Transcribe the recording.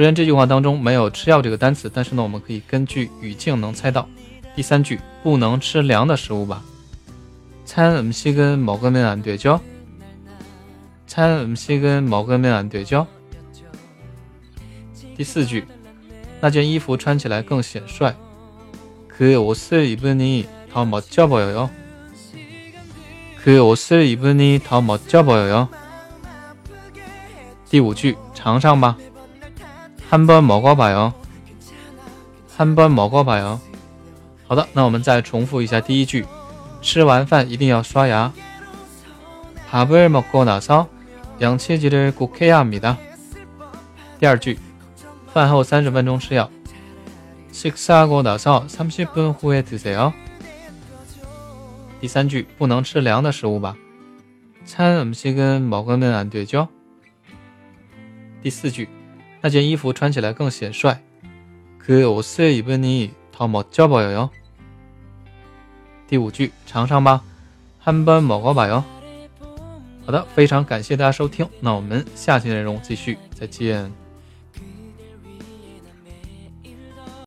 虽然这句话当中没有“吃药”这个单词，但是呢，我们可以根据语境能猜到。第三句，不能吃凉的食物吧？찬음식은먹으면안되죠찬음식은먹으면안되죠第四句，那件衣服穿起来更显帅。그옷을입으니더멋져보여요그옷을입으니더멋져보여요第五句，尝尝吧。 한번 먹어봐요. 한번 먹어봐요. 好的，那我们再重复一下第一句：吃完饭一定要刷牙。 밥을 먹고 나서 양치질을 꼭 해야 합니다. 第二句：饭后30分钟吃药。 식사하고 나서 30분 후에 드세요. 第三句：不能吃凉的食物吧。 찬 음식은 먹으면 안 되죠? 第四句。 那件衣服穿起来更显帅。그옷을입으니더멋져보여 요。 第五句，尝尝吧。한번먹어봐 요。 好的，非常感谢大家收听，那我们下期内容继续，再见。